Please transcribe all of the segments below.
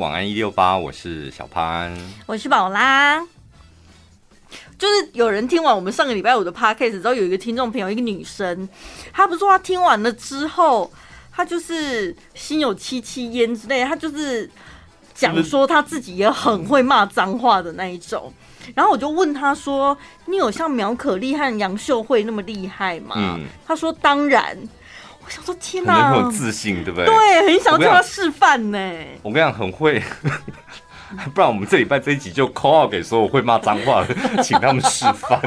晚安一六八，我是小潘，我是宝拉。就是有人听完我们上个礼拜五的 podcast 之后，有一个听众朋友，一个女生，她不是说她听完了之后，她就是心有戚戚焉之类，她就是讲说她自己也很会骂脏话的那一种。然后我就问她说：“你有像苗可丽和杨秀慧那么厉害吗？”嗯，她说：“当然。”我想说，天哪，很有自信，对不对？对，很想叫他示范呢。我跟你讲，很会，不然我们这礼拜这一集就 call out 给所有会骂脏话的，请他们示范。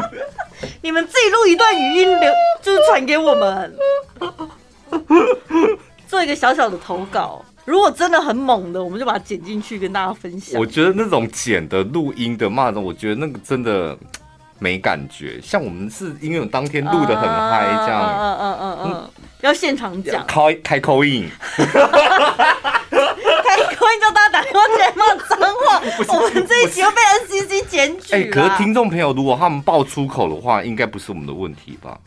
你们自己录一段语音留，就是传给我们，做一个小小的投稿。如果真的很猛的，我们就把它剪进去跟大家分享。我觉得那种剪的录音的骂的，我觉得那个真的。没感觉，像我们是因为我当天录得很嗨，这样，嗯嗯嗯嗯，要现场讲，开开口音开 call in 叫大家打电话进来骂脏话，我们这一集又被 NCC 检举。哎，可是听众朋友如果他们爆粗口的话，应该不是我们的问题吧？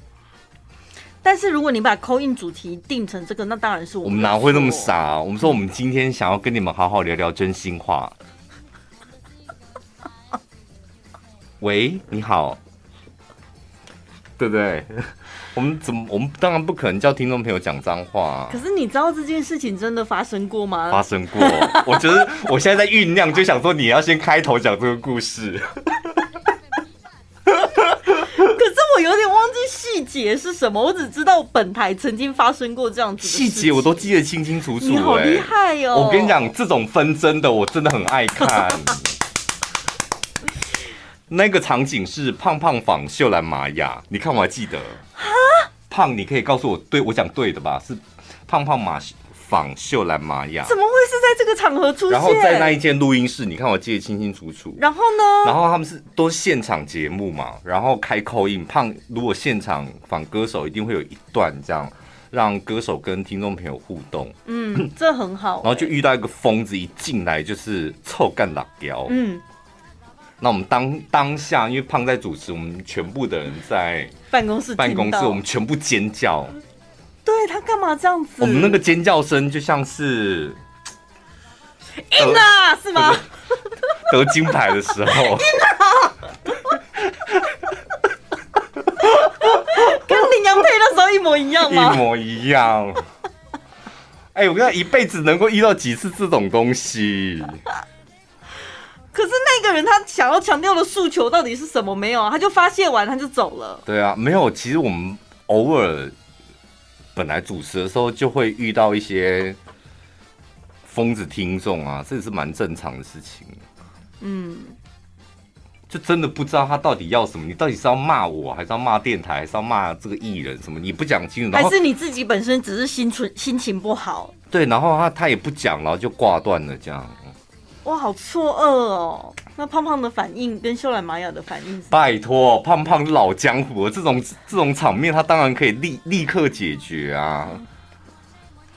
但是如果你把 call in 主题定成这个，那当然是我们。我们哪会那么傻啊？我们说我们今天想要跟你们好好聊聊真心话。喂，你好，对不对？我们怎么？我们当然不可能叫听众朋友讲脏话啊。可是你知道这件事情真的发生过吗？发生过，我觉得我现在在酝酿，就想说你要先开头讲这个故事。可是我有点忘记细节是什么，我只知道本台曾经发生过这样子的。细节我都记得清清楚楚。你好厉害哦！我跟你讲，这种纷争的我真的很爱看。那个场景是胖胖仿秀兰玛雅，你看我还记得。胖，你可以告诉我，对我讲对的吧？是胖胖马仿秀兰玛雅。怎么会是在这个场合出现？然后在那一间录音室，你看我记得清清楚楚。然后呢？然后他们是都是现场节目嘛，然后开 call in。胖如果现场仿歌手，一定会有一段这样，让歌手跟听众朋友互动。嗯，这很好、欸。然后就遇到一个疯子，一进来就是臭干辣椒。嗯。那我们当当下，因为胖在主持，我们全部的人在办公室，办公室我们全部尖叫。对，他干嘛这样子？我们那个尖叫声就像是 赢了，是吗？得金牌的时候，跟领洋配的时候一模一样吗？一模一样。哎，我跟他一辈子能够遇到几次这种东西？可是那个人他想要强调的诉求到底是什么？没有啊，他就发泄完他就走了。对啊，没有。其实我们偶尔本来主持的时候就会遇到一些疯子听众啊，这也是蛮正常的事情。嗯，就真的不知道他到底要什么？你到底是要骂我，还是要骂电台，还是要骂这个艺人？什么？你不讲清楚，还是你自己本身只是心存心情不好？对，然后他他也不讲，然后就挂断了这样。哇，好错愕哦！那胖胖的反应跟秀兰玛雅的反应，拜托，胖胖老江湖，这种这种场面，他当然可以立立刻解决啊。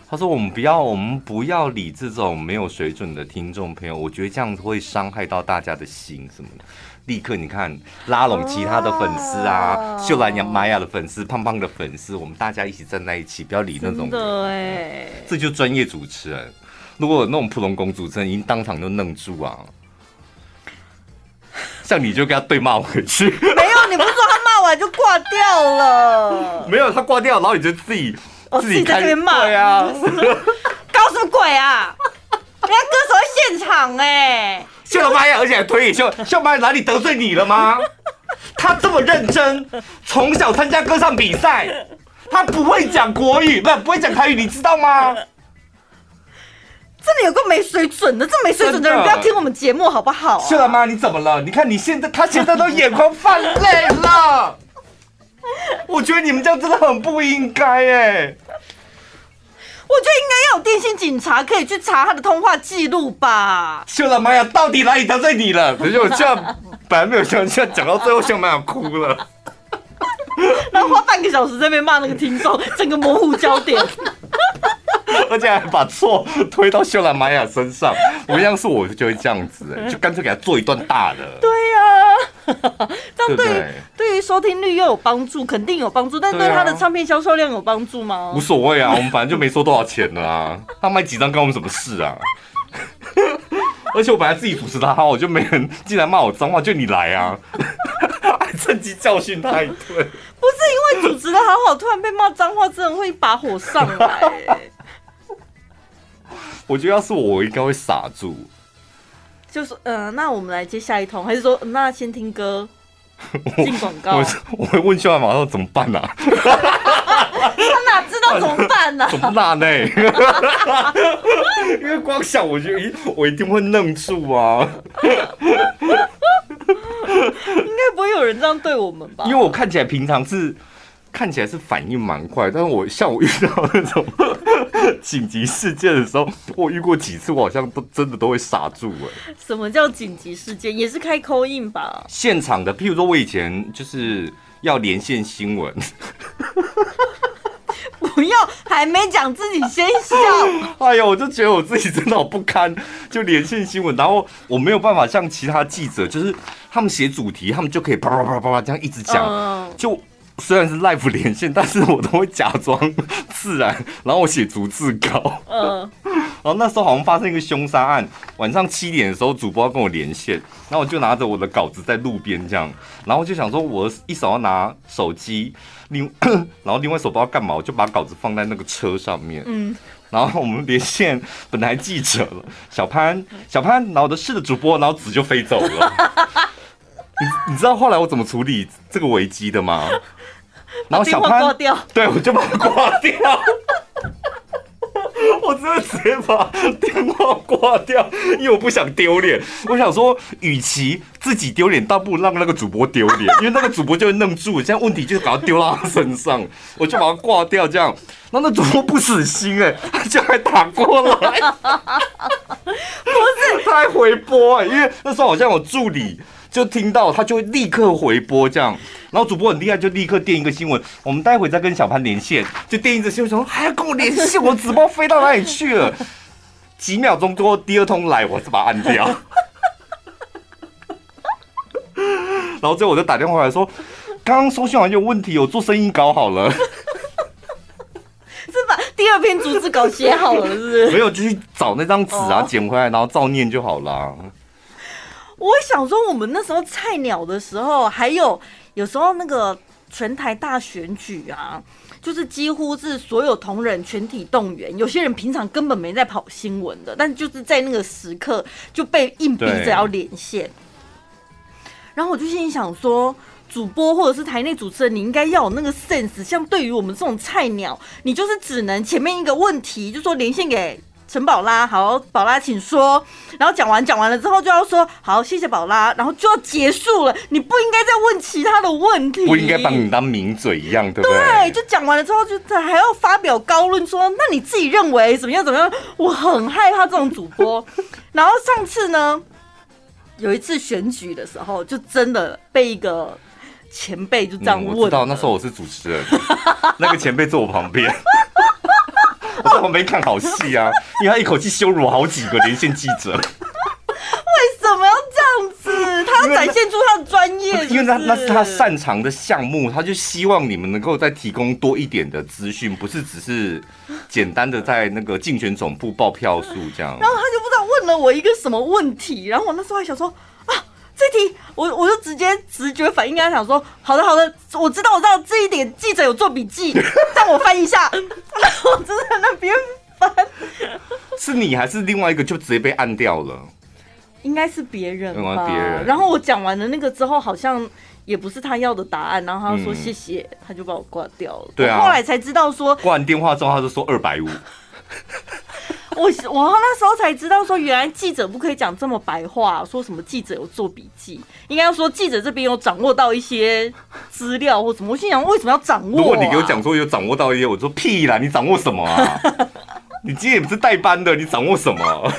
他说：“我们不要，我们不要理这种没有水准的听众朋友，我觉得这样子会伤害到大家的心什么的。”立刻，你看拉拢其他的粉丝啊，秀兰玛雅的粉丝，胖胖的粉丝，我们大家一起站在一起，不要理那种的。对，这就专业主持人。如果有那种普通公主，真的已经当场就愣住啊！像你就跟他对骂回去。没有，你不是说他骂完就挂掉了？没有，他挂掉，然后你就自己、哦、自己在那边骂。对啊，搞什么鬼啊？人家歌手在现场哎、欸！秀兰玛雅，而且还推你秀秀玛雅哪里得罪你了吗？他这么认真，从小参加歌唱比赛，他不会讲国语，不不会讲台语，你知道吗？真的有个没水准的，这没水准的人不要听我们节目好不好？秀兰妈，你怎么了？你看你现在，他现在都眼眶泛泪了。我觉得你们这样真的很不应该哎。我觉得应该要有电信警察可以去查他的通话记录吧。秀兰妈呀，到底哪里得罪你了？可是我这样本来没有想，现在讲到最后，秀兰妈要哭了。然后花半个小时在那边骂那个听众，整个模糊焦点。而且还把错推到秀兰玛雅身上，我要是我就会这样子，就干脆给他做一段大的。对呀、啊，这样对于对于收听率又有帮助，肯定有帮助，但对他的唱片销售量有帮助吗？无所谓啊，我们反正就没收多少钱了啊，他卖几张关我们什么事啊？而且我本来自己主持的好，我就没人进来骂我脏话，就你来啊，还趁机教训他一顿。不是因为主持的好好，突然被骂脏话，真的会一把火上来。我觉得要是我，我应该会傻住。就是，嗯、呃，那我们来接下一通，还是说，那先听歌 进广告？我我会问秀马上怎么办呢、啊？他哪知道怎么办呢、啊？怎么办呢？因为光想我就一我一定会愣住啊！应该不会有人这样对我们吧？因为我看起来平常是。看起来是反应蛮快，但是我像我遇到那种 紧急事件的时候，我遇过几次，我好像都真的都会傻住哎。什么叫紧急事件？也是开 call in 吧？现场的，譬如说我以前就是要连线新闻，不要还没讲自己先笑。哎呀，我就觉得我自己真的好不堪，就连线新闻，然后我没有办法像其他记者，就是他们写主题，他们就可以啪啪啪啪啪这样一直讲，就。虽然是 live 连线，但是我都会假装自然，然后我写逐字稿。嗯，然后那时候好像发生一个凶杀案，晚上七点的时候，主播要跟我连线，然后我就拿着我的稿子在路边这样，然后就想说，我一手要拿手机，另 然后另外一手不知道干嘛，我就把稿子放在那个车上面。嗯，然后我们连线本来记者了，小潘，小潘，然后我的是的主播，然后纸就飞走了。你你知道后来我怎么处理这个危机的吗？然后小潘挂掉，对，我就把它挂掉。我真的直接把电话挂掉，因为我不想丢脸。我想说，与其自己丢脸，倒不如让那个主播丢脸，因为那个主播就会愣住，现在问题就是把它丢到他身上。我就把它挂掉，这样。然后那主播不死心哎，他就还打过来，不是，他还回拨哎，因为那时候好像我助理。就听到他就会立刻回拨这样，然后主播很厉害，就立刻垫一个新闻。我们待会再跟小潘连线，就垫一个新闻，说还要跟我连线，我纸包飞到哪里去了？几秒钟之后，第二通来，我是把它按掉。然后最后我就打电话来说，刚刚收讯完有问题，我做生意搞好了，是把第二篇逐字稿写好了，是不是？没有，就去找那张纸啊，捡回来，然后照念就好了。我想说，我们那时候菜鸟的时候，还有有时候那个全台大选举啊，就是几乎是所有同仁全体动员。有些人平常根本没在跑新闻的，但就是在那个时刻就被硬逼着要连线。然后我就心里想说，主播或者是台内主持人，你应该要有那个 sense。像对于我们这种菜鸟，你就是只能前面一个问题就说连线给。陈宝拉，好，宝拉，请说。然后讲完，讲完了之后就要说好，谢谢宝拉，然后就要结束了。你不应该再问其他的问题，不应该把你当名嘴一样，对不对？对，就讲完了之后，就还要发表高论，说那你自己认为怎么样？怎么样？我很害怕这种主播。然后上次呢，有一次选举的时候，就真的被一个前辈就这样问、嗯。我知道那时候我是主持人，那个前辈坐我旁边。我在旁边看好戏啊，因为他一口气羞辱好几个连线记者。为什么要这样子？他要展现出他的专业，因为那那是他擅长的项目，他就希望你们能够再提供多一点的资讯，不是只是简单的在那个竞选总部报票数这样。然后他就不知道问了我一个什么问题，然后我那时候还想说。这题我我就直接直觉反应，跟他想说，好的好的，我知道我知道这一点记者有做笔记，让我翻一下，我就在那边翻。是你还是另外一个就直接被按掉了？应该是别人吧，别人。然后我讲完了那个之后，好像也不是他要的答案，然后他就说谢谢，嗯、他就把我挂掉了。对啊，后来才知道说挂完电话之后，他就说二百五。我我那时候才知道说，原来记者不可以讲这么白话，说什么记者有做笔记，应该要说记者这边有掌握到一些资料或什么。我心想，为什么要掌握啊？如果你给我讲说有掌握到一些，我说屁啦，你掌握什么啊？你今天也不是代班的，你掌握什么？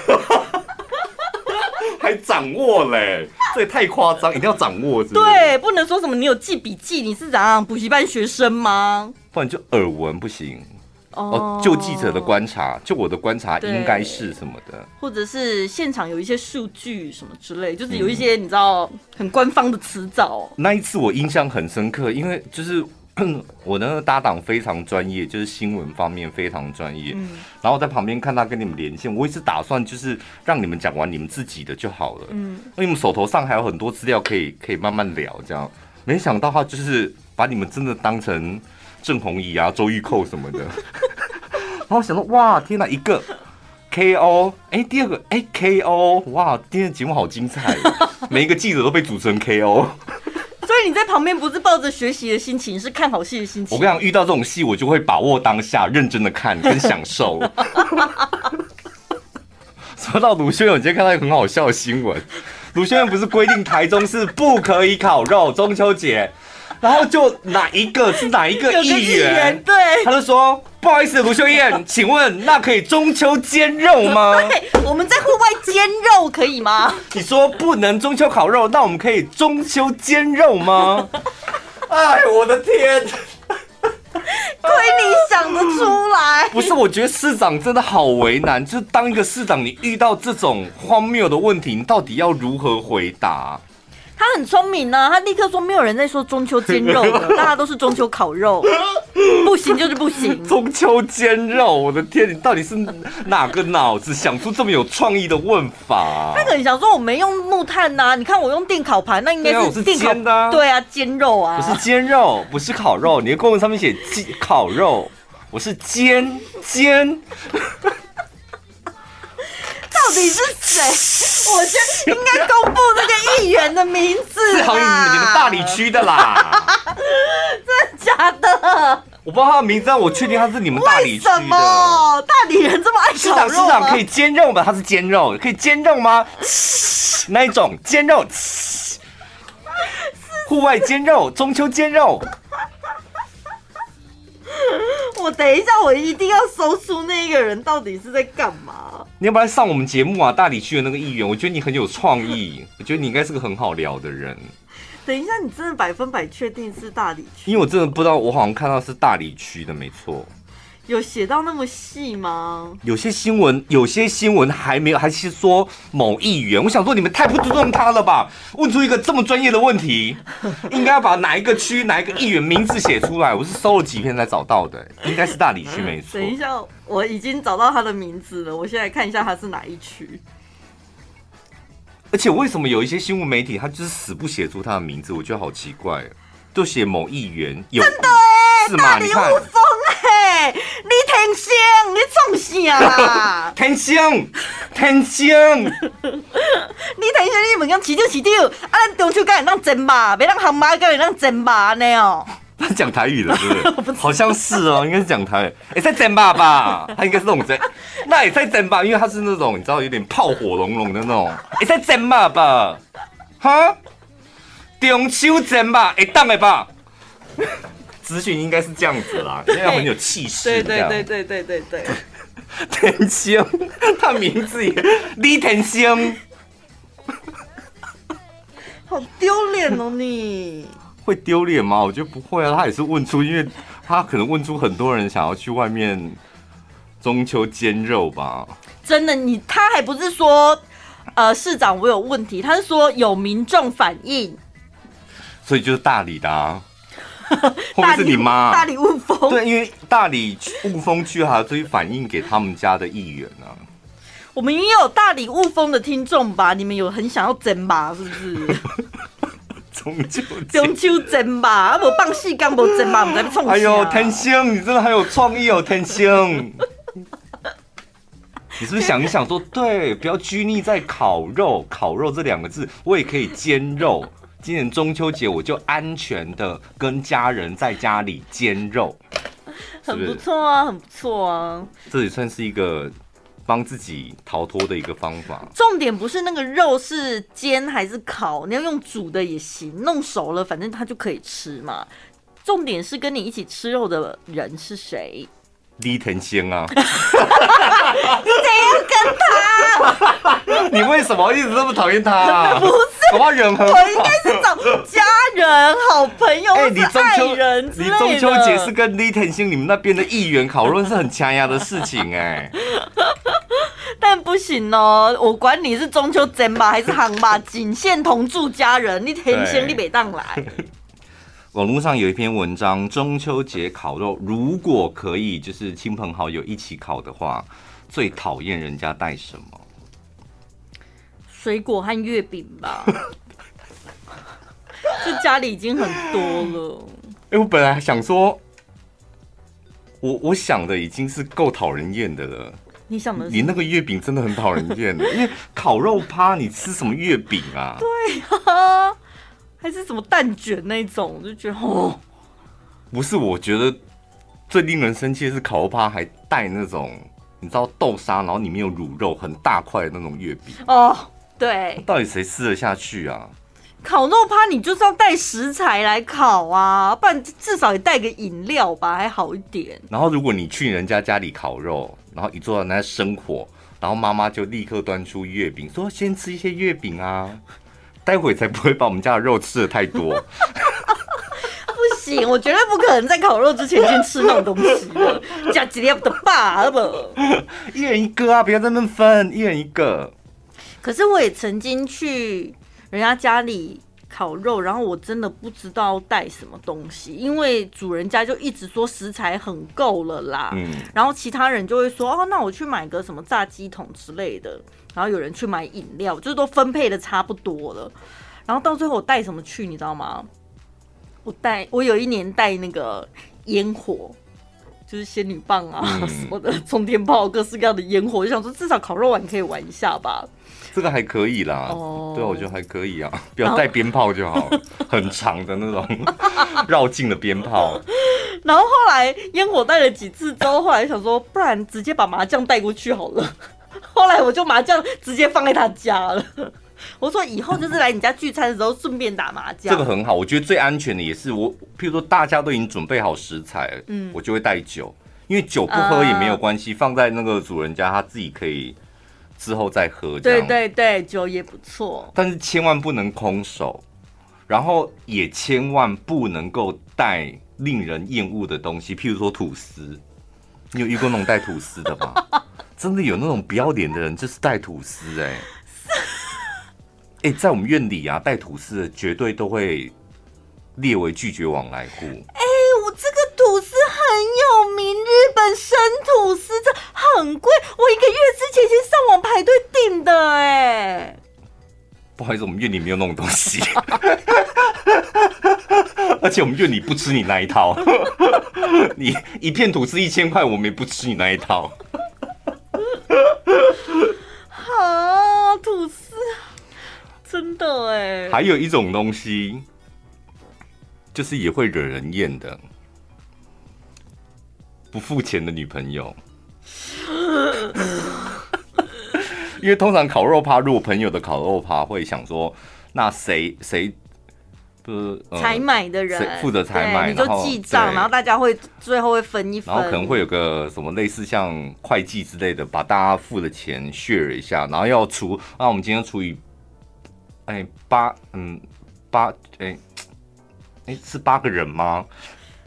还掌握嘞？这也太夸张，一定要掌握是不是？对，不能说什么你有记笔记，你是怎样补习班学生吗？不然就耳闻不行。哦，就记者的观察，就我的观察应该是什么的，或者是现场有一些数据什么之类，就是有一些你知道很官方的词藻。那一次我印象很深刻，因为就是我的那个搭档非常专业，就是新闻方面非常专业。嗯，然后在旁边看他跟你们连线，我一直打算就是让你们讲完你们自己的就好了。嗯，因为你们手头上还有很多资料可以可以慢慢聊，这样。没想到他就是把你们真的当成郑弘仪啊、周玉蔻什么的。然后想说，哇，天哪，一个 KO，哎，第二个哎 KO，哇，今天的节目好精彩，每一个记者都被组成 KO。所以你在旁边不是抱着学习的心情，是看好戏的心情。我跟你讲，遇到这种戏，我就会把握当下，认真的看跟享受。说到卢轩，我今天看到一个很好笑的新闻，卢轩不是规定台中是不可以烤肉，中秋节。然后就哪一个是哪一个议员？对，他就说不好意思，卢秀燕，请问那可以中秋煎肉吗？对，我们在户外煎肉可以吗？你说不能中秋烤肉，那我们可以中秋煎肉吗？哎，我的天！亏你想得出来！不是，我觉得市长真的好为难。就是当一个市长，你遇到这种荒谬的问题，你到底要如何回答？他很聪明呢、啊，他立刻说：“没有人在说中秋煎肉的，大家都是中秋烤肉，不行就是不行。”中秋煎肉，我的天，你到底是哪个脑子想出这么有创意的问法、啊？他可能想说：“我没用木炭呐、啊，你看我用电烤盘，那应该是电烤煎的、啊。”对啊，煎肉啊，不是煎肉，不是烤肉。你的公文上面写“烤肉”，我是煎煎。到底是谁？我觉得应该公布那个议员的名字。是好你们大理区的啦，真的假的？我不知道他的名字，但我确定他是你们大理区的。为什么大理人这么爱？市长，市长可以煎肉吗？他是煎肉，可以煎肉吗？那一种煎肉？户外煎肉，中秋煎肉。我等一下，我一定要搜出那个人到底是在干嘛。你要不要来上我们节目啊？大理区的那个议员，我觉得你很有创意，我觉得你应该是个很好聊的人。等一下，你真的百分百确定是大理区？因为我真的不知道，我好像看到是大理区的，没错。有写到那么细吗？有些新闻，有些新闻还没有，还是说某议员。我想说，你们太不尊重他了吧？问出一个这么专业的问题，应该要把哪一个区、哪一个议员名字写出来。我是搜了几篇才找到的，应该是大理区没错。等一下，我已经找到他的名字了，我现在看一下他是哪一区。而且为什么有一些新闻媒体他就是死不写出他的名字？我觉得好奇怪，就写某议员有。真的哎，是吗？大里雾峰哎，你天星，你创啥？天星，天星，你天星，你问讲市长市长，啊，咱中秋该会当蒸吧？别让蛤蟆该会当蒸吧？呢哦。他讲台语了，是不是？好像是哦，应该是讲台语。哎，在蒸吧吧？他应该是那种蒸，那也在蒸吧？因为他是那种你知道有点炮火隆隆的那种。哎，在蒸吧吧？哈？中秋节吧？哎，当的吧？资讯应该是这样子啦，因为很有气势。对对对对对对对。天星，他名字也李天星，好丢脸哦！你会丢脸吗？我觉得不会啊，他也是问出，因为他可能问出很多人想要去外面中秋煎肉吧。真的，你他还不是说呃市长我有问题，他是说有民众反映，所以就是大理的啊。会不会是你妈？大理雾峰对，因为大理雾峰区还要追反映给他们家的议员呢、啊。我们也有大理雾峰的听众吧？你们有很想要争吧？是不是？中秋中秋争吧？无放戏刚不争吧？我们在冲。哎呦，天星，你真的很有创意哦，天星。你是不是想一想说，对，不要拘泥在烤肉，烤肉这两个字，我也可以煎肉。今年中秋节，我就安全的跟家人在家里煎肉，很不错啊，很不错啊。这也算是一个帮自己逃脱的一个方法。重点不是那个肉是煎还是烤，你要用煮的也行，弄熟了反正它就可以吃嘛。重点是跟你一起吃肉的人是谁？李天星啊！你怎样跟他？你为什么一直这么讨厌他啊？不是，我人很好，我应该是找家人、好朋友、欸、你中秋。你中秋节是跟李天星你们那边的议员讨论是很强压的事情哎、欸。但不行哦，我管你是中秋节吧还是行吧，仅限同住家人。你天星你别当来。网络上有一篇文章，中秋节烤肉，如果可以，就是亲朋好友一起烤的话，最讨厌人家带什么？水果和月饼吧。这家里已经很多了。哎、欸，我本来想说，我我想的已经是够讨人厌的了。你想的？你那个月饼真的很讨人厌，因为烤肉趴，你吃什么月饼啊？对啊，还是什么蛋卷那种，就觉得哦，不是，我觉得最令人生气的是烤肉趴还带那种，你知道豆沙，然后里面有卤肉，很大块的那种月饼哦。对，到底谁吃得下去啊？烤肉趴，你就是要带食材来烤啊，不然至少也带个饮料吧，还好一点。然后如果你去人家家里烤肉，然后一坐在那生火，然后妈妈就立刻端出月饼，说先吃一些月饼啊，待会才不会把我们家的肉吃的太多。不行，我绝对不可能在烤肉之前先吃那种东西的，加几粒的爸爸，一人一个啊，不要在那分，一人一个。可是我也曾经去。人家家里烤肉，然后我真的不知道带什么东西，因为主人家就一直说食材很够了啦。嗯，然后其他人就会说哦，那我去买个什么炸鸡桶之类的。然后有人去买饮料，就是都分配的差不多了。然后到最后我带什么去，你知道吗？我带我有一年带那个烟火，就是仙女棒啊什么的，冲天炮，各式各样的烟火，我就想说至少烤肉完可以玩一下吧。这个还可以啦，oh. 对，我觉得还可以啊，不要带鞭炮就好，很长的那种 绕境的鞭炮。然后后来烟火带了几次之后，后来想说，不然直接把麻将带过去好了。后来我就麻将直接放在他家了。我说以后就是来你家聚餐的时候顺便打麻将。这个很好，我觉得最安全的也是我，譬如说大家都已经准备好食材，嗯，我就会带酒，因为酒不喝也没有关系，uh. 放在那个主人家他自己可以。之后再喝，对对对，酒也不错，但是千万不能空手，然后也千万不能够带令人厌恶的东西，譬如说吐司。你有遇过那种带吐司的吗？真的有那种不要脸的人，就是带吐司哎、欸！哎、欸，在我们院里啊，带吐司的绝对都会列为拒绝往来户。哎、欸，我这个。吐司很有名，日本生吐司这很贵，我一个月之前先上网排队订的哎。不好意思，我们院里没有那种东西，而且我们院里不吃你那一套。你一片吐司一千块，我们也不吃你那一套。好，吐司真的哎。还有一种东西，就是也会惹人厌的。不付钱的女朋友，因为通常烤肉趴，如果朋友的烤肉趴会想说，那谁谁不是采买的人负责采买，你就记账，然后大家会最后会分一分，然后可能会有个什么类似像会计之类的，把大家付的钱 share 一下，然后要除，那我们今天除以哎八嗯八哎哎是八个人吗？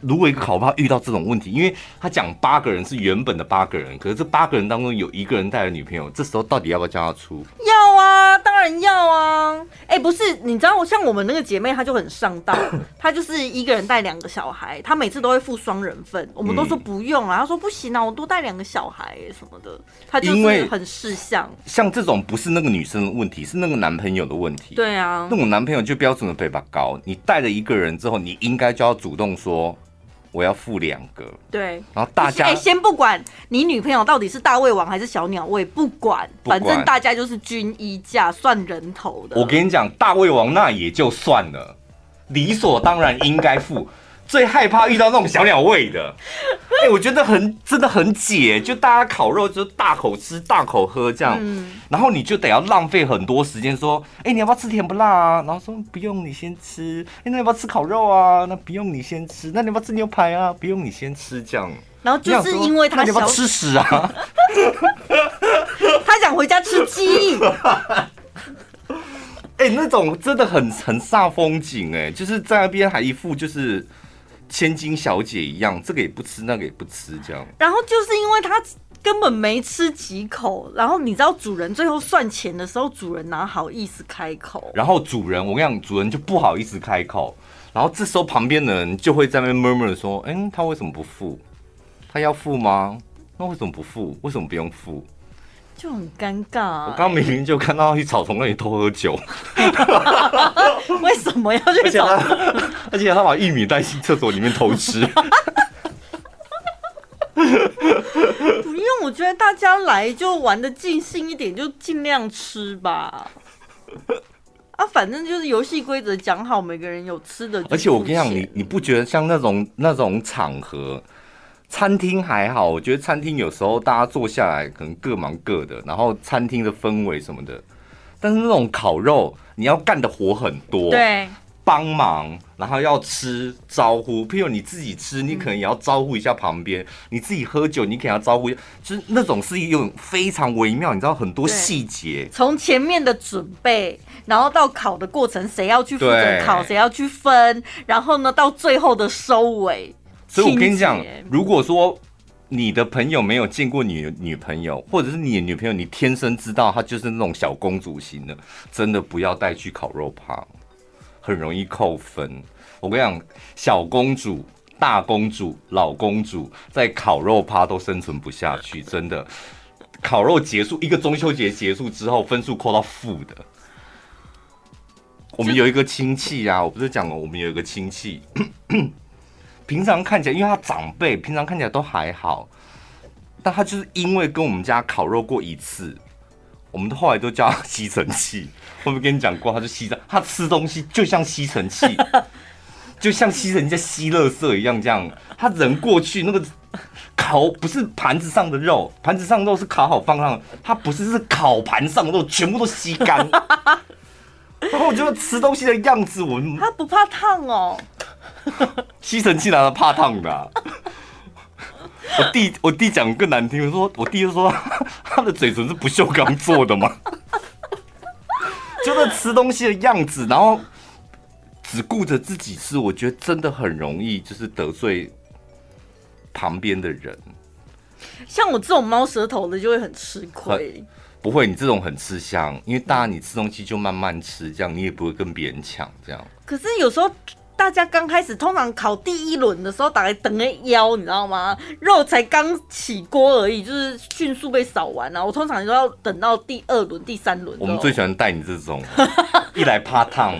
如果一个烤趴遇到这种问题，因为他讲八个人是原本的八个人，可是这八个人当中有一个人带了女朋友，这时候到底要不要叫他出？要啊，当然要啊。哎、欸，不是，你知道，像我们那个姐妹，她就很上道，她就是一个人带两个小孩，她每次都会付双人份，我们都说不用啊，她说不行啊，我多带两个小孩什么的，她就是很识相。像这种不是那个女生的问题，是那个男朋友的问题。对啊，那种男朋友就标准的背把高，你带了一个人之后，你应该就要主动说。我要付两个，对，然后大家哎，先不管你女朋友到底是大胃王还是小鸟胃，不管，反正大家就是均一价算人头的。我跟你讲，大胃王那也就算了，理所当然应该付。最害怕遇到那种小鸟胃的，哎、欸，我觉得很真的很解，就大家烤肉就大口吃大口喝这样，嗯、然后你就得要浪费很多时间说，哎、欸，你要不要吃甜不辣啊？然后说不用，你先吃。哎、欸，那要不要吃烤肉啊？那不用，你先吃。那你要不要吃牛排啊？不用，你先吃这样。然后就是因为他想你要不要吃屎啊？他想回家吃鸡。哎、欸，那种真的很很煞风景哎、欸，就是在那边还一副就是。千金小姐一样，这个也不吃，那个也不吃，这样。然后就是因为他根本没吃几口，然后你知道主人最后算钱的时候，主人哪好意思开口？然后主人，我跟你讲，主人就不好意思开口，然后这时候旁边的人就会在那边 murmur 说：“哎，他为什么不付？他要付吗？那为什么不付？为什么不用付？”就很尴尬、欸。我刚明明就看到他去草丛那里偷喝酒，为什么要去草丛？而且他把玉米带进厕所里面偷吃。不用，我觉得大家来就玩的尽兴一点，就尽量吃吧。啊，反正就是游戏规则讲好，每个人有吃的。而且我跟你讲，你你不觉得像那种那种场合？餐厅还好，我觉得餐厅有时候大家坐下来可能各忙各的，然后餐厅的氛围什么的。但是那种烤肉，你要干的活很多，对，帮忙，然后要吃招呼。譬如你自己吃，你可能也要招呼一下旁边；嗯、你自己喝酒，你可能要招呼一下。就是那种是一种非常微妙，你知道很多细节。从前面的准备，然后到烤的过程，谁要去负责烤，谁要去分，然后呢，到最后的收尾。所以我跟你讲，如果说你的朋友没有见过你女朋友，或者是你的女朋友，你天生知道她就是那种小公主型的，真的不要带去烤肉趴，很容易扣分。我跟你讲，小公主、大公主、老公主在烤肉趴都生存不下去，真的。烤肉结束，一个中秋节结束之后，分数扣到负的。我们有一个亲戚啊，我不是讲了，我们有一个亲戚。平常看起来，因为他长辈，平常看起来都还好，但他就是因为跟我们家烤肉过一次，我们都后来都叫他吸尘器。我没跟你讲过，他就吸尘，他吃东西就像吸尘器，就像吸尘器在吸垃圾一样，这样。他人过去那个烤不是盘子上的肉，盘子上的肉是烤好放上，他不是是烤盘上的肉，全部都吸干。然后我觉得吃东西的样子，我他不怕烫哦。吸尘器拿来怕烫的、啊。我弟，我弟讲更难听，我说我弟就说 他的嘴唇是不锈钢做的吗？就是吃东西的样子，然后只顾着自己吃，我觉得真的很容易就是得罪旁边的人。像我这种猫舌头的就会很吃亏。不会，你这种很吃香，因为大家你吃东西就慢慢吃，这样你也不会跟别人抢这样。可是有时候。大家刚开始通常考第一轮的时候，大概等个腰，你知道吗？肉才刚起锅而已，就是迅速被扫完了。我通常都要等到第二轮、第三轮。我们最喜欢带你这种，一来怕烫。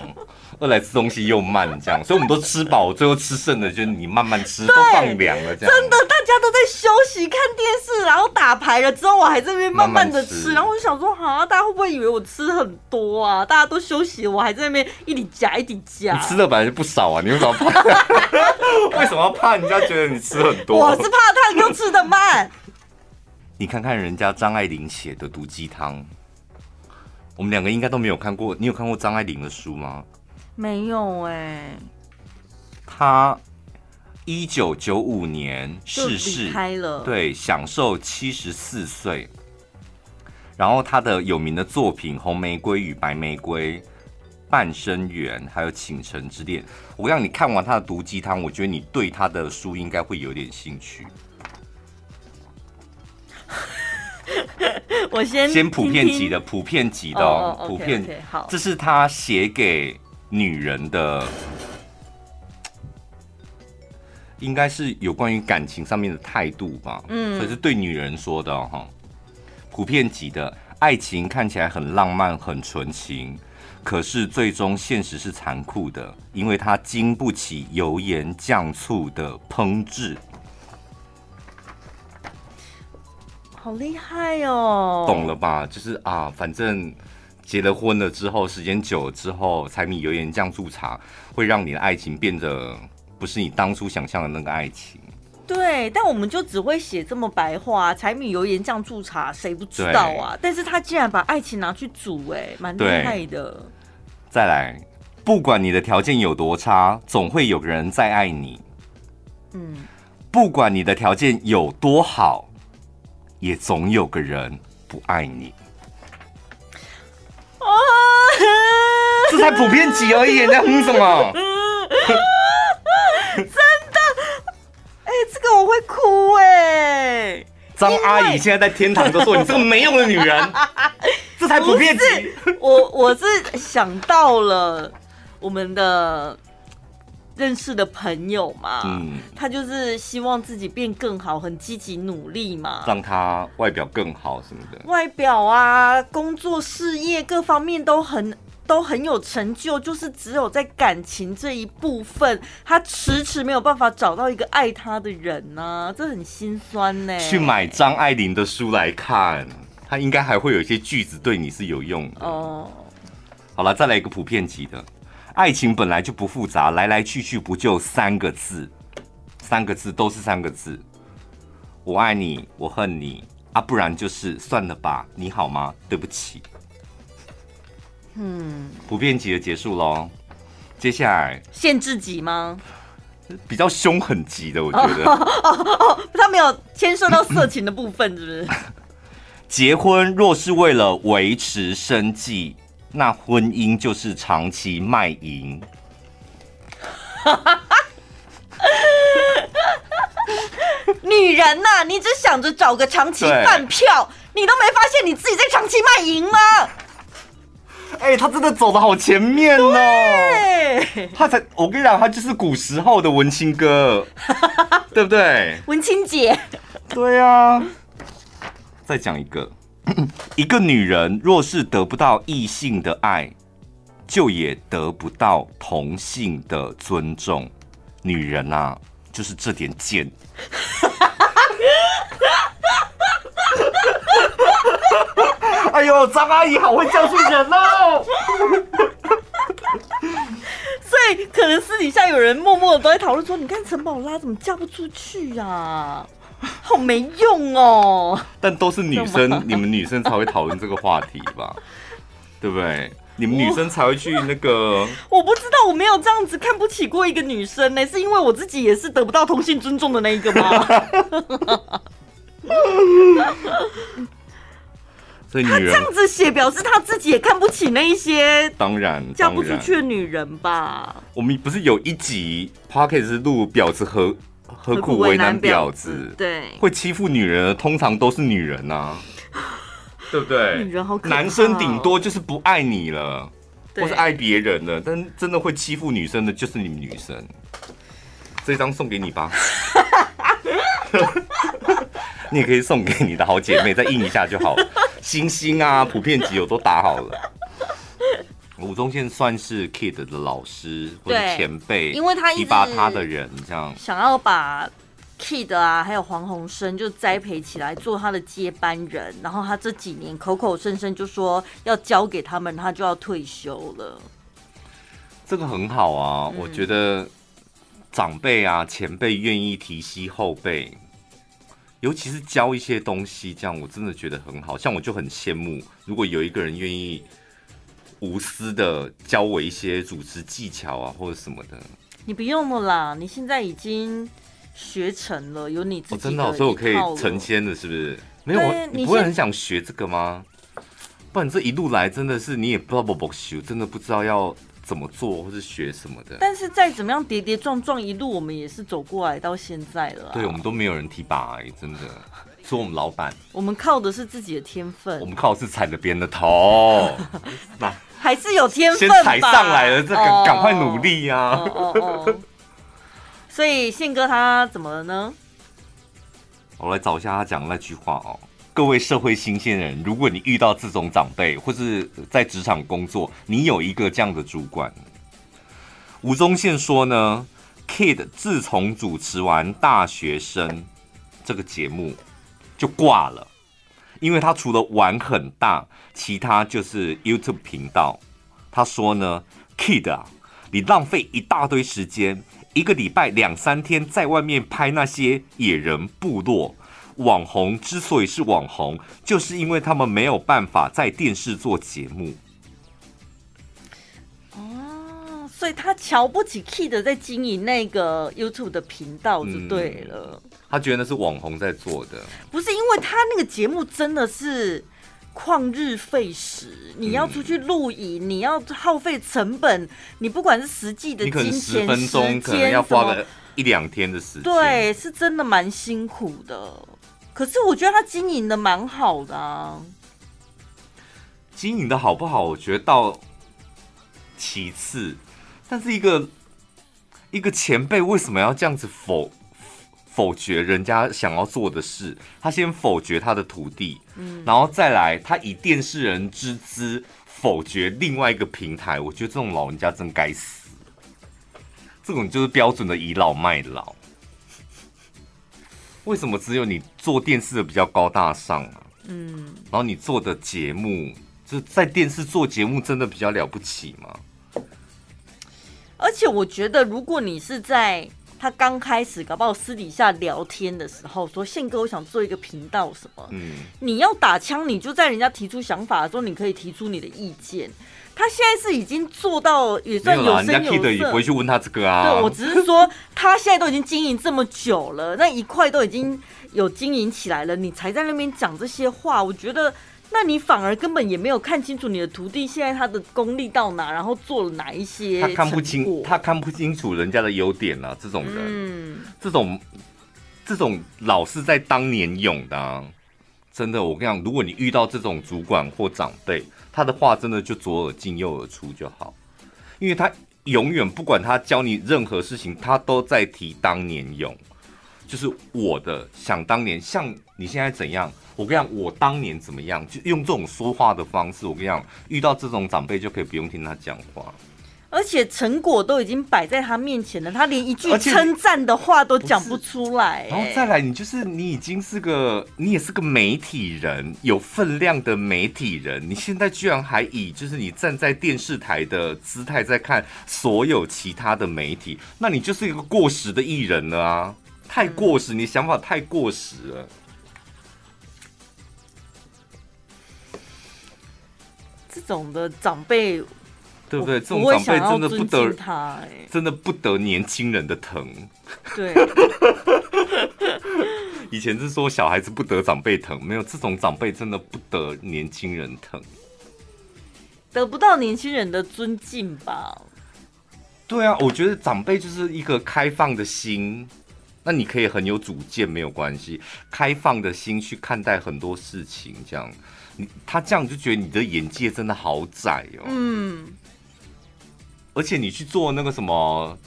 二来吃东西又慢，这样，所以我们都吃饱，最后吃剩的就是你慢慢吃，都放凉了，这样。真的，大家都在休息看电视，然后打牌了之后，我还在那边慢慢的吃，吃然后我就想说，啊，大家会不会以为我吃很多啊？大家都休息，我还在那边一直夹一直夹。你吃的本来就不少啊，你为什么怕？为什么要怕人家觉得你吃很多？我是怕他又吃的慢。你看看人家张爱玲写的毒鸡汤，我们两个应该都没有看过。你有看过张爱玲的书吗？没有哎、欸，他一九九五年逝世，开了，对，享受七十四岁。然后他的有名的作品《红玫瑰与白玫瑰》、《半生缘》还有《倾城之恋》，我让你看完他的毒鸡汤，我觉得你对他的书应该会有点兴趣。我先先普遍级的，普遍级的哦，哦普遍 okay, okay, 好，这是他写给。女人的，应该是有关于感情上面的态度吧，嗯，所以是对女人说的哈。普遍级的爱情看起来很浪漫、很纯情，可是最终现实是残酷的，因为它经不起油盐酱醋的烹制。好厉害哦！懂了吧？就是啊，反正。结了婚了之后，时间久了之后，柴米油盐酱醋茶会让你的爱情变得不是你当初想象的那个爱情。对，但我们就只会写这么白话，柴米油盐酱醋茶，谁不知道啊？但是他竟然把爱情拿去煮，哎，蛮厉害的。再来，不管你的条件有多差，总会有个人在爱你。嗯，不管你的条件有多好，也总有个人不爱你。才普遍级而已，你在哼什么？真的？哎、欸，这个我会哭哎、欸！张阿姨现在在天堂都说你这个没用的女人，这才普遍级。我我是想到了我们的认识的朋友嘛，嗯，他就是希望自己变更好，很积极努力嘛，让他外表更好什么的，外表啊，工作事业各方面都很。都很有成就，就是只有在感情这一部分，他迟迟没有办法找到一个爱他的人呢、啊，这很心酸呢。去买张爱玲的书来看，他应该还会有一些句子对你是有用的哦。好了，再来一个普遍级的，爱情本来就不复杂，来来去去不就三个字，三个字都是三个字，我爱你，我恨你啊，不然就是算了吧，你好吗？对不起。嗯，普遍级的结束喽。接下来限制级吗？比较凶狠级的，我觉得。哦哦哦，他没有牵涉到色情的部分，是不是？结婚若是为了维持生计，那婚姻就是长期卖淫。女人呐、啊，你只想着找个长期饭票，你都没发现你自己在长期卖淫吗？哎、欸，他真的走的好前面哦！他才，我跟你讲，他就是古时候的文青哥，对不对？文青姐，对啊。再讲一个，一个女人若是得不到异性的爱，就也得不到同性的尊重。女人啊，就是这点贱。哎呦，张阿姨好会教训人哦！所以可能私底下有人默默的都在讨论说：“你看陈宝拉怎么嫁不出去啊？好没用哦！”但都是女生，你们女生才会讨论这个话题吧？对不对？你们女生才会去那个……我不知道，我没有这样子看不起过一个女生呢，是因为我自己也是得不到同性尊重的那一个吗？所以女人他这样子写，表示他自己也看不起那一些当然嫁不出去的女人吧？我们不是有一集 p o c k e t 是录婊子何何苦为难婊子？对，会欺负女人的通常都是女人呐、啊，对不对？女人好可怕、哦、男生顶多就是不爱你了，或是爱别人了，但真的会欺负女生的就是你们女生。这张送给你吧。你也可以送给你的好姐妹，再印一下就好了。星星啊，普遍级我都打好了。吴宗宪算是 Kid 的老师或者前辈，因为他提拔他的人，这样想要把 Kid 啊，还有黄鸿升就栽培起来做他的接班人。然后他这几年口口声声就说要交给他们，他就要退休了。这个很好啊，我觉得长辈啊、前辈愿意提携后辈。尤其是教一些东西，这样我真的觉得很好。像我就很羡慕，如果有一个人愿意无私的教我一些主持技巧啊，或者什么的。你不用了啦，你现在已经学成了，有你自己的、哦、真的、哦，所以我可以成仙了，是不是？没有，我你不会很想学这个吗？不然这一路来真的是你也不知道不不修，真的不知道要。怎么做，或是学什么的？但是再怎么样跌跌撞撞，一路我们也是走过来到现在了。对，我们都没有人提拔，真的。说我们老板，我们靠的是自己的天分，我们靠的是踩着别人的头。那还是有天分，先踩上来了，这个赶快努力呀、啊。哦哦哦哦、所以宪哥他怎么了呢？我来找一下他讲的那句话哦。各位社会新鲜人，如果你遇到这种长辈，或是在职场工作，你有一个这样的主管，吴宗宪说呢，Kid 自从主持完大学生这个节目就挂了，因为他除了玩很大，其他就是 YouTube 频道。他说呢，Kid 啊，你浪费一大堆时间，一个礼拜两三天在外面拍那些野人部落。网红之所以是网红，就是因为他们没有办法在电视做节目。哦，所以他瞧不起 Kid 在经营那个 YouTube 的频道就对了。嗯，他觉得那是网红在做的，不是因为他那个节目真的是旷日费时，你要出去录影，你要耗费成本，你不管是实际的金钱，你可能十分钟可能要花个一两天的时间，对，是真的蛮辛苦的。可是我觉得他经营的蛮好的啊。经营的好不好？我觉得到其次，但是一个一个前辈为什么要这样子否否决人家想要做的事？他先否决他的徒弟，嗯，然后再来他以电视人之姿否决另外一个平台。我觉得这种老人家真该死，这种就是标准的倚老卖老。为什么只有你做电视的比较高大上啊？嗯，然后你做的节目。就在电视做节目真的比较了不起吗？而且我觉得，如果你是在他刚开始搞不好私底下聊天的时候说，宪哥，我想做一个频道什么，嗯，你要打枪，你就在人家提出想法的时候，你可以提出你的意见。他现在是已经做到也算有声有色，人家 Kid 也不会去问他这个啊。对，我只是说他现在都已经经营这么久了，那一块都已经有经营起来了，你才在那边讲这些话，我觉得。那你反而根本也没有看清楚你的徒弟现在他的功力到哪，然后做了哪一些？他看不清，他看不清楚人家的优点啊！这种人，嗯、这种这种老是在当年勇的、啊，真的，我跟你讲，如果你遇到这种主管或长辈，他的话真的就左耳进右耳出就好，因为他永远不管他教你任何事情，他都在提当年勇，就是我的想当年，像你现在怎样。我跟你讲，我当年怎么样，就用这种说话的方式。我跟你讲，遇到这种长辈就可以不用听他讲话，而且成果都已经摆在他面前了，他连一句称赞的话都讲不出来。然后再来，你就是你已经是个，你也是个媒体人，有分量的媒体人，你现在居然还以就是你站在电视台的姿态在看所有其他的媒体，那你就是一个过时的艺人了啊！太过时，你想法太过时了。这种的长辈，对不对？这种长辈真的不得他，真的不得年轻人的疼。对，以前是说小孩子不得长辈疼，没有这种长辈真的不得年轻人疼，得不到年轻人的尊敬吧？对啊，我觉得长辈就是一个开放的心，那你可以很有主见，没有关系，开放的心去看待很多事情，这样。他这样就觉得你的眼界真的好窄哦。嗯，而且你去做那个什么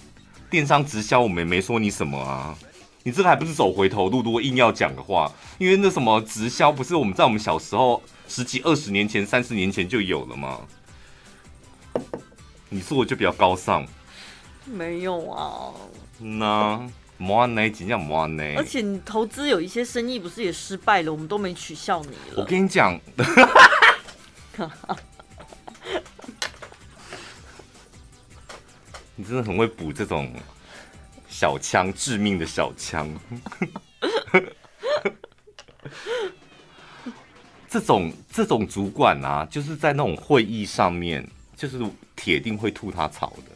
电商直销，我们也没说你什么啊。你这个还不是走回头路？如果硬要讲的话，因为那什么直销不是我们在我们小时候十几二十年前、三十年前就有了吗？你说我就比较高尚？没有啊。那。莫安呢？怎样莫安呢？而且你投资有一些生意不是也失败了？我们都没取笑你了。我跟你讲，你真的很会补这种小枪，致命的小枪。这种这种主管啊，就是在那种会议上面，就是铁定会吐他槽的。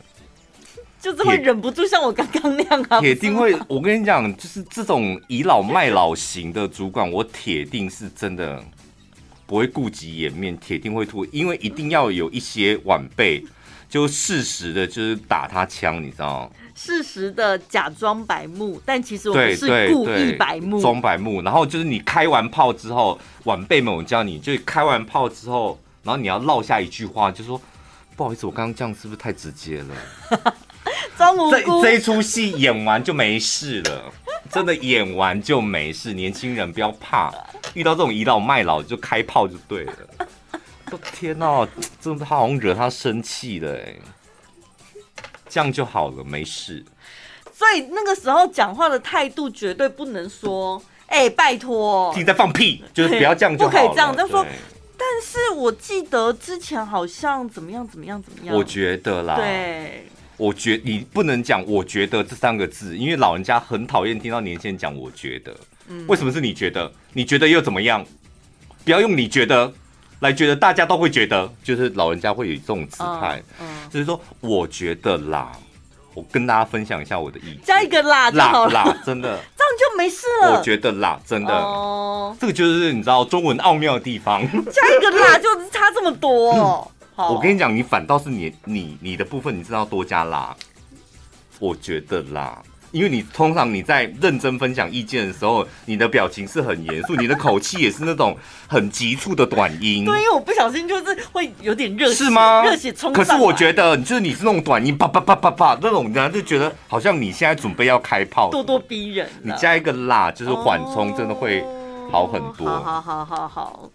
就是会忍不住像我刚刚那样啊！铁定会，我跟你讲，就是这种倚老卖老型的主管，我铁定是真的不会顾及颜面，铁定会吐，因为一定要有一些晚辈就适时的，就是打他枪，你知道吗？适时的假装白目，但其实我们是故意白目，装白目。然后就是你开完炮之后，晚辈们，我教你，就开完炮之后，然后你要落下一句话，就说不好意思，我刚刚这样是不是太直接了？这这一出戏演完就没事了，真的演完就没事。年轻人不要怕，遇到这种倚老卖老就开炮就对了。我天哪，真的他好像惹他生气了哎，这样就好了，没事。所以那个时候讲话的态度绝对不能说，哎、欸，拜托，你在放屁，就是不要这样就好了。不可以这样，就说。但是我记得之前好像怎么样怎么样怎么样，我觉得啦，对。我觉你不能讲，我觉得这三个字，因为老人家很讨厌听到年轻人讲。我觉得，嗯，为什么是你觉得？你觉得又怎么样？不要用你觉得来觉得，大家都会觉得，就是老人家会有这种姿态，嗯，就是说我觉得啦，我跟大家分享一下我的意见，加一个啦就好了，啦啦，真的，这样就没事了。我觉得啦，真的，哦，这个就是你知道中文奥妙的地方，加一个啦就差这么多。我跟你讲，你反倒是你你你的部分，你知道多加辣，我觉得辣，因为你通常你在认真分享意见的时候，你的表情是很严肃，你的口气也是那种很急促的短音。对，因为我不小心就是会有点热血，是吗？热血冲。可是我觉得，就是你是那种短音，啪啪啪啪啪那种，人家就觉得好像你现在准备要开炮，咄咄逼人。你加一个辣，就是缓冲，真的会好很多。好好好好好。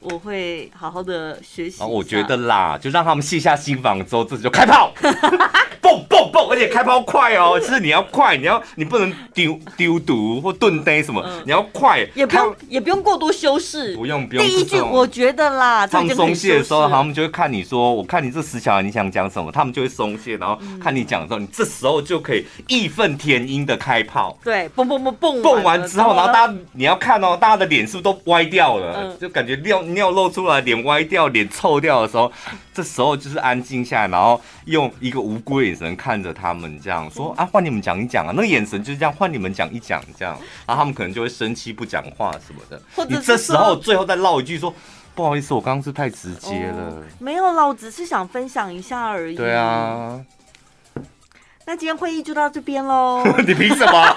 我会好好的学习。我觉得啦，就让他们卸下心防之后，自己就开炮，蹦蹦蹦，而且开炮快哦，就是你要快，你要你不能丢丢毒或炖呆什么，嗯、你要快，也不用也不用过多修饰，不用不用。第一句我觉得啦，他们松懈的时候，他们就会看你说，我看你这死小孩，你想讲什么，他们就会松懈，然后看你讲的时候，你这时候就可以义愤填膺的开炮。对，蹦蹦蹦蹦，蹦完之后，然后大家你要看哦，大家的脸是不是都歪掉了？嗯、就感觉掉。尿露出来，脸歪掉，脸臭掉的时候，这时候就是安静下来，然后用一个无辜的眼神看着他们，这样说啊，换你们讲一讲啊，那个眼神就是这样，换你们讲一讲这样，然后他们可能就会生气不讲话什么的。你这时候最后再唠一句说，不好意思，我刚刚是太直接了。哦，没有啦，我只是想分享一下而已。对啊。那今天会议就到这边喽。你凭什么？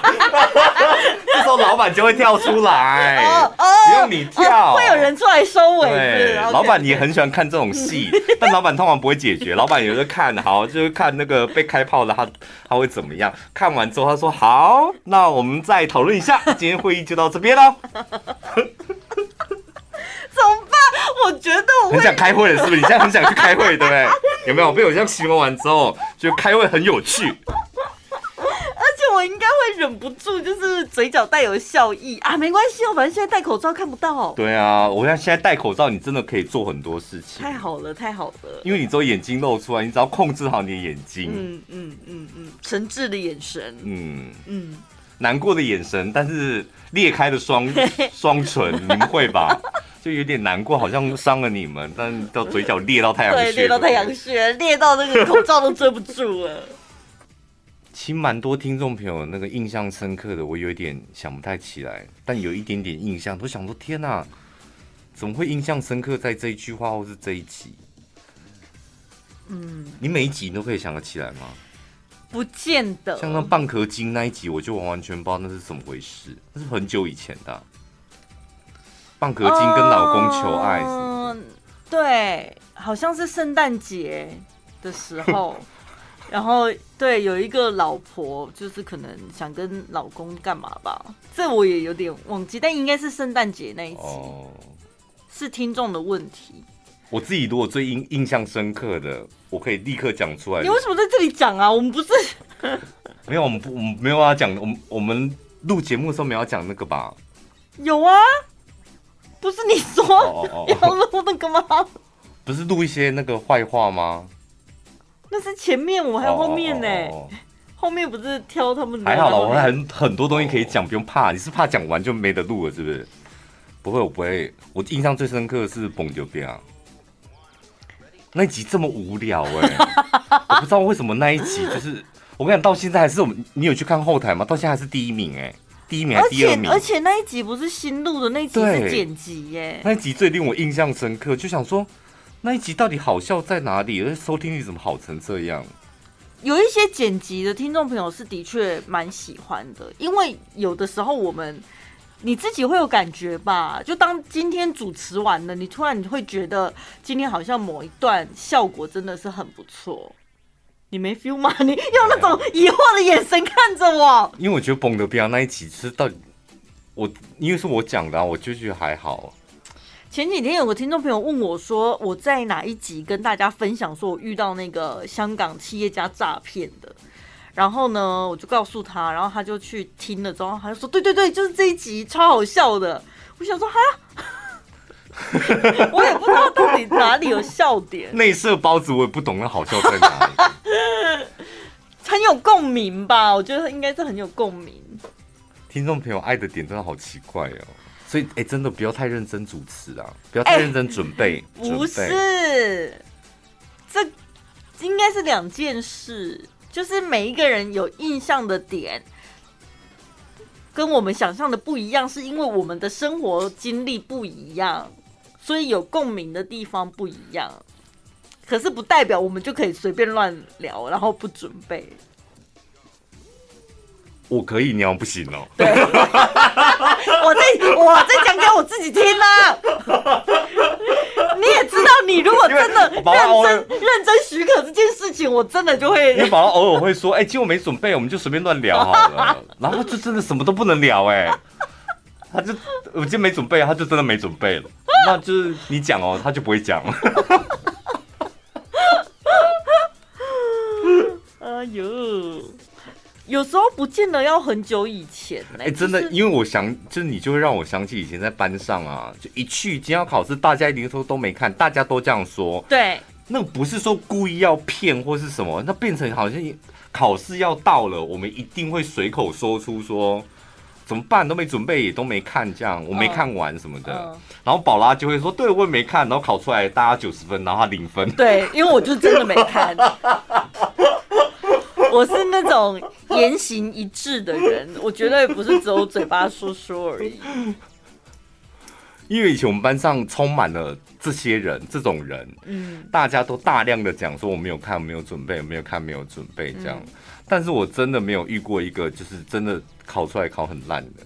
这时候老板就会跳出来，哦哦、不用你跳、哦，会有人出来收尾。对，老板也很喜欢看这种戏，但老板通常不会解决。老板有时候看好，就是看那个被开炮的他他会怎么样。看完之后他说好，那我们再讨论一下。今天会议就到这边喽。怎么办？我觉得我很想开会了，是不是？你现在很想去开会，对不对？有没有被我这样形容完之后，觉得开会很有趣？而且我应该会忍不住，就是嘴角带有笑意啊。没关系哦，反正现在戴口罩看不到。对啊，我想现在戴口罩，你真的可以做很多事情。太好了，太好了。因为你只有眼睛露出来，你只要控制好你的眼睛。嗯嗯嗯嗯，诚挚的眼神。嗯嗯，难过的眼神，但是裂开的双双唇，你们会吧？就有点难过，好像伤了你们，但到嘴角裂到太阳穴，裂到太阳穴，裂到那个口罩都遮不住了。其实蛮多听众朋友那个印象深刻的，我有一点想不太起来，但有一点点印象，都想说天哪，怎么会印象深刻在这一句话或是这一集？嗯，你每一集你都可以想得起来吗？不见得。像那蚌壳精那一集，我就完完全不知道那是怎么回事，那是很久以前的啊。蚌壳金跟老公求爱，嗯，对，好像是圣诞节的时候，然后对，有一个老婆，就是可能想跟老公干嘛吧，这我也有点忘记，但应该是圣诞节那一集，哦，是听众的问题。我自己如果最印印象深刻的，我可以立刻讲出来。你为什么在这里讲啊？我们不是 没有，我们不，我们没有要讲，我们我们录节目的时候没有讲那个吧？有啊。不是你说要录那个吗？不是录一些那个坏话吗？那是前面，我还有后面呢。后面不是挑他们？还好了，我还很很多东西可以讲，不用怕。你是怕讲完就没得录了，是不是？不会，我不会。我印象最深刻的是蹦就变啊，那一集这么无聊哎，我不知道为什么那一集就是我跟你讲，到现在还是我们，你有去看后台吗？到现在还是第一名哎。第一名还是第二名？而且而且那一集不是新录的，那一集是剪辑耶。那一集最令我印象深刻，就想说那一集到底好笑在哪里？而且收听率怎么好成这样？有一些剪辑的听众朋友是的确蛮喜欢的，因为有的时候我们你自己会有感觉吧？就当今天主持完了，你突然你会觉得今天好像某一段效果真的是很不错。你没 feel 吗？你用那种疑惑的眼神看着我。因为我觉得蹦的比较那一集是到底我，因为是我讲的，啊，我就觉得还好。前几天有个听众朋友问我说，我在哪一集跟大家分享说我遇到那个香港企业家诈骗的，然后呢，我就告诉他，然后他就去听了之后，他就说，对对对，就是这一集超好笑的。我想说，哈。我也不知道到底哪里有笑点。内射包子，我也不懂那好笑在哪里。很有共鸣吧？我觉得应该是很有共鸣。听众朋友爱的点真的好奇怪哦，所以哎、欸，真的不要太认真主持啊，不要太认真准备。欸、准备。不是，这应该是两件事，就是每一个人有印象的点。跟我们想象的不一样，是因为我们的生活经历不一样，所以有共鸣的地方不一样。可是不代表我们就可以随便乱聊，然后不准备。我可以，你要不行哦。对，我在我在讲给我自己听啦。你也知道，你如果真的认真认真许可这件事情，我真的就会。因为宝宝偶尔会说：“哎、欸，今天我没准备，我们就随便乱聊好了。”然后就真的什么都不能聊哎、欸，他就我今天没准备，他就真的没准备了。那就是你讲哦，他就不会讲了。哎呦，有时候不见得要很久以前哎、欸，真的，因为我想，就是你就会让我想起以前在班上啊，就一去今天要考试，大家一定说都没看，大家都这样说。对，那不是说故意要骗或是什么，那变成好像考试要到了，我们一定会随口说出说。怎么办？都没准备，也都没看，这样我没看完什么的。嗯嗯、然后宝拉就会说：“对，我也没看。”然后考出来，大家九十分，然后他零分。对，因为我就真的没看。我是那种言行一致的人，我绝对不是只有嘴巴说说而已。因为以前我们班上充满了这些人，这种人，嗯，大家都大量的讲说我没有看，没有准备，没有看，没有准备这样。嗯但是我真的没有遇过一个，就是真的考出来考很烂的。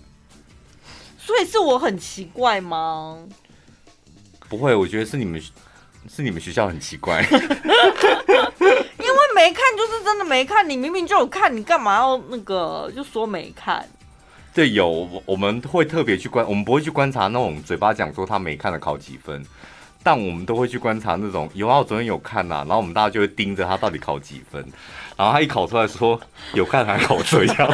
所以是我很奇怪吗？不会，我觉得是你们是你们学校很奇怪。因为没看就是真的没看，你明明就有看，你干嘛要那个就说没看？对，有我们会特别去观，我们不会去观察那种嘴巴讲说他没看的考几分，但我们都会去观察那种有啊，我昨天有看呐、啊，然后我们大家就会盯着他到底考几分。然后他一考出来说有看还考这样，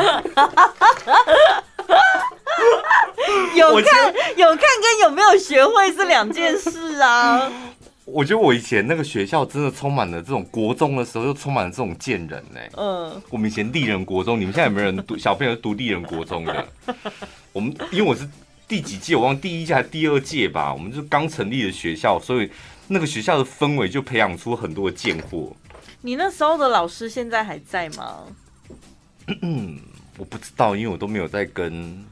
有看有看跟有没有学会是两件事啊。我觉得我以前那个学校真的充满了这种国中的时候，就充满了这种贱人呢。嗯，我们以前立人国中，你们现在有没有人读小朋友读立人国中的？我们因为我是第几届，我忘第一届还是第二届吧，我们就刚成立的学校，所以那个学校的氛围就培养出很多的贱货。你那时候的老师现在还在吗？嗯，我不知道，因为我都没有在跟。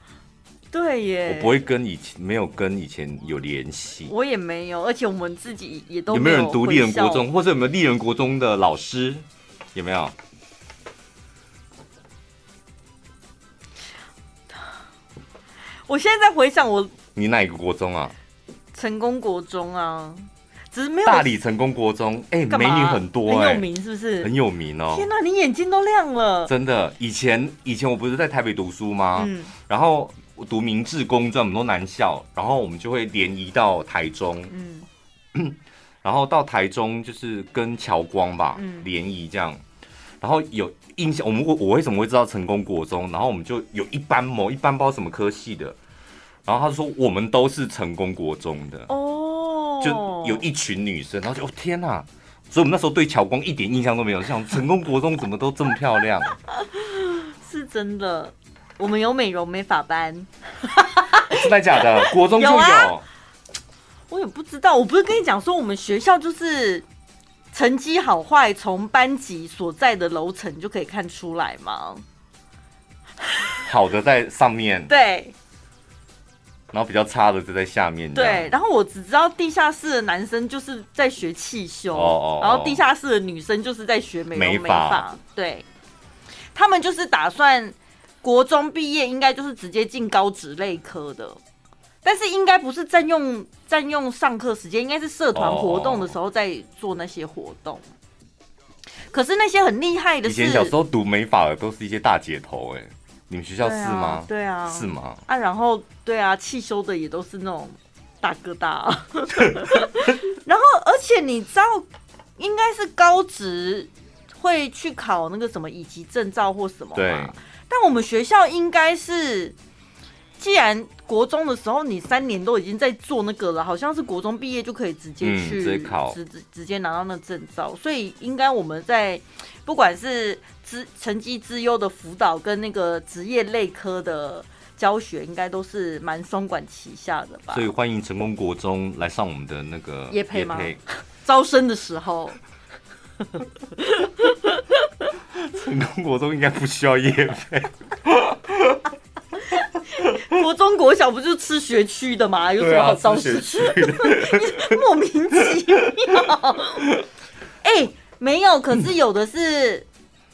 对耶，我不会跟以前没有跟以前有联系。我也没有，而且我们自己也都有没有人读立人国中，或者有没有立人国中的老师？有没有？我现在在回想我，你哪一个国中啊？成功国中啊。只是没有大理成功国中，哎、欸，美女很多、欸，很有名是不是？很有名哦！天哪，你眼睛都亮了！真的，以前以前我不是在台北读书吗？嗯，然后我读明治公这么多男校，然后我们就会联谊到台中，嗯，然后到台中就是跟侨光吧联谊这样，然后有印象，我们我我为什么会知道成功国中？然后我们就有一班某一班不知道什么科系的，然后他说我们都是成功国中的哦。就有一群女生，然后就哦天哪！所以我们那时候对乔光一点印象都没有，像成功国中怎么都这么漂亮？是真的，我们有美容美发班，是在假的？国中就有，有、啊？我也不知道，我不是跟你讲说我们学校就是成绩好坏从班级所在的楼层就可以看出来吗？好的在上面，对。然后比较差的就在下面。对，然后我只知道地下室的男生就是在学汽修，哦哦哦，然后地下室的女生就是在学美容美发。美对，他们就是打算国中毕业应该就是直接进高职类科的，但是应该不是占用占用上课时间，应该是社团活动的时候在做那些活动。可是那些很厉害的是，以前小时候读美发的都是一些大姐头哎。你们学校是吗？对啊，是吗？啊，然后对啊，汽修的也都是那种大哥大。然后，而且你知道，应该是高职会去考那个什么乙级证照或什么吗？对。但我们学校应该是，既然国中的时候你三年都已经在做那个了，好像是国中毕业就可以直接去、嗯、直直直接拿到那证照，所以应该我们在不管是。成绩资优的辅导跟那个职业类科的教学，应该都是蛮双管齐下的吧？所以欢迎成功国中来上我们的那个业配吗？招生的时候，成功国中应该不需要业配。国中国小不就吃学区的吗？有什么好招学区的？莫名其妙。哎、欸，没有，可是有的是。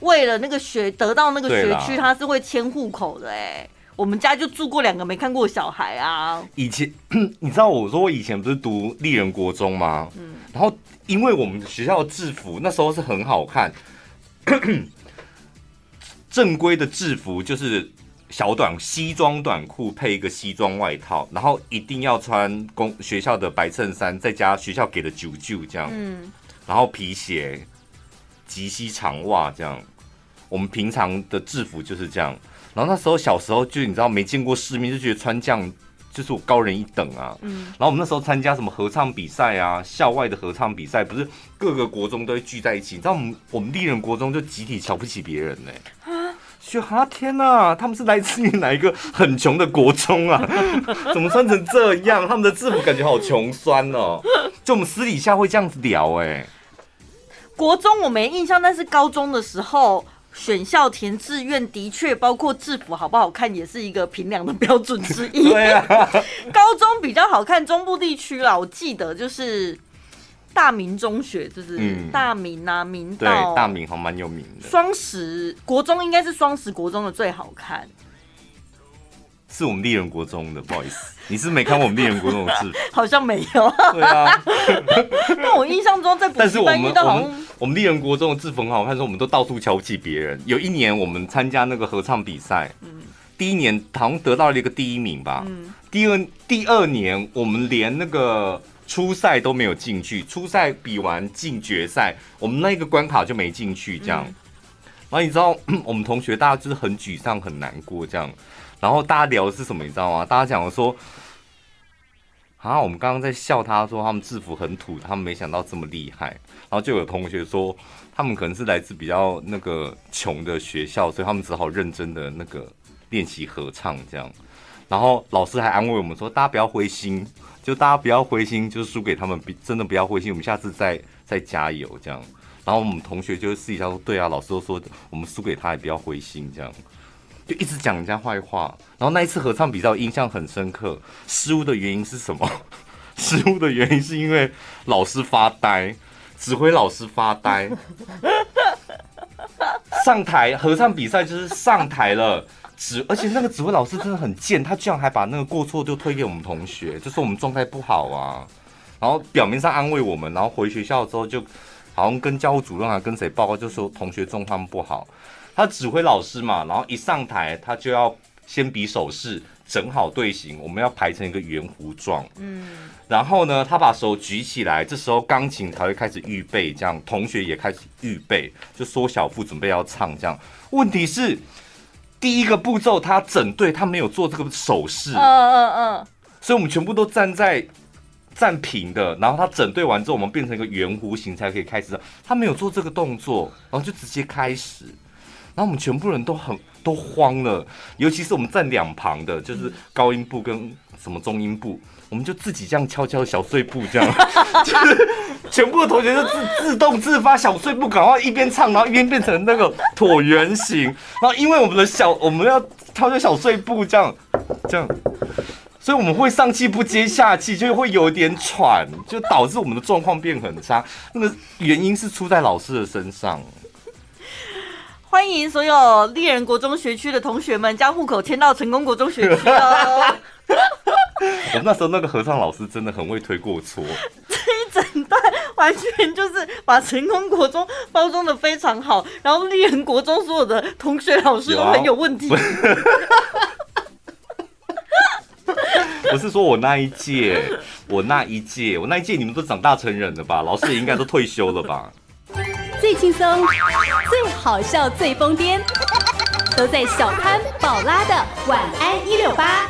为了那个学得到那个学区，他是会迁户口的哎。我们家就住过两个没看过的小孩啊。以前 你知道我说我以前不是读丽人国中吗？嗯，然后因为我们学校的制服那时候是很好看，正规的制服就是。小短西装短裤配一个西装外套，然后一定要穿公学校的白衬衫，再加学校给的九九这样，嗯，然后皮鞋、及膝长袜这样。我们平常的制服就是这样。然后那时候小时候就你知道没见过世面，就觉得穿这样就是我高人一等啊。嗯，然后我们那时候参加什么合唱比赛啊，校外的合唱比赛，不是各个国中都会聚在一起。你知道我们我们丽人国中就集体瞧不起别人呢、欸。就啊天哪，他们是来自于哪一个很穷的国中啊？怎么穿成这样？他们的制服感觉好穷酸哦。就我们私底下会这样子聊哎、欸。国中我没印象，但是高中的时候选校填志愿的确包括制服好不好看，也是一个评量的标准之一。对啊，高中比较好看，中部地区啦，我记得就是。大明中学就是大明啊，明道大明好像蛮有名的。双十国中应该是双十国中的最好看，是我们丽人国中的，不好意思，你是没看过我们丽人国中的字？好像没有。对啊，但我印象中在补习班遇到好像，我们我们立人国中的制服很好看，说我们都到处瞧不起别人。有一年我们参加那个合唱比赛，嗯，第一年好像得到了一个第一名吧，嗯，第二第二年我们连那个。初赛都没有进去，初赛比完进决赛，我们那个关卡就没进去，这样。嗯、然后你知道，我们同学大家就是很沮丧、很难过这样。然后大家聊的是什么？你知道吗？大家讲的说，啊，我们刚刚在笑他说他们制服很土，他们没想到这么厉害。然后就有同学说，他们可能是来自比较那个穷的学校，所以他们只好认真的那个练习合唱这样。然后老师还安慰我们说，大家不要灰心。就大家不要灰心，就是输给他们，真的不要灰心，我们下次再再加油这样。然后我们同学就私底下说，对啊，老师都说我们输给他也不要灰心这样，就一直讲人家坏话。然后那一次合唱比赛印象很深刻，失误的原因是什么？失误的原因是因为老师发呆，指挥老师发呆。上台合唱比赛就是上台了。指，而且那个指挥老师真的很贱，他居然还把那个过错就推给我们同学，就说我们状态不好啊，然后表面上安慰我们，然后回学校之后就好像跟教务主任啊跟谁报告，就说同学状况不好。他指挥老师嘛，然后一上台他就要先比手势，整好队形，我们要排成一个圆弧状。嗯，然后呢，他把手举起来，这时候钢琴才会开始预备，这样同学也开始预备，就缩小腹准备要唱这样。问题是。第一个步骤，他整队他没有做这个手势，嗯嗯嗯，所以我们全部都站在站平的，然后他整队完之后，我们变成一个圆弧形才可以开始。他没有做这个动作，然后就直接开始，然后我们全部人都很都慌了，尤其是我们站两旁的，就是高音部跟什么中音部。我们就自己这样悄悄小碎步，这样，就是全部的同学就自自动自发小碎步，赶快一边唱，然后一边变成那个椭圆形。然后因为我们的小我们要跳个小碎步，这样这样，所以我们会上气不接下气，就会有点喘，就导致我们的状况变很差。那个原因是出在老师的身上。欢迎所有丽人国中学区的同学们将户口迁到成功国中学区哦。我那时候那个合唱老师真的很会推过错，这一整段完全就是把成功国中包装的非常好，然后丽人国中所有的同学老师都很有问题。不是说我那一届，我那一届，我那一届你们都长大成人了吧？老师也应该都退休了吧？最轻松、最好笑、最疯癫，都在小潘宝拉的晚安一六八。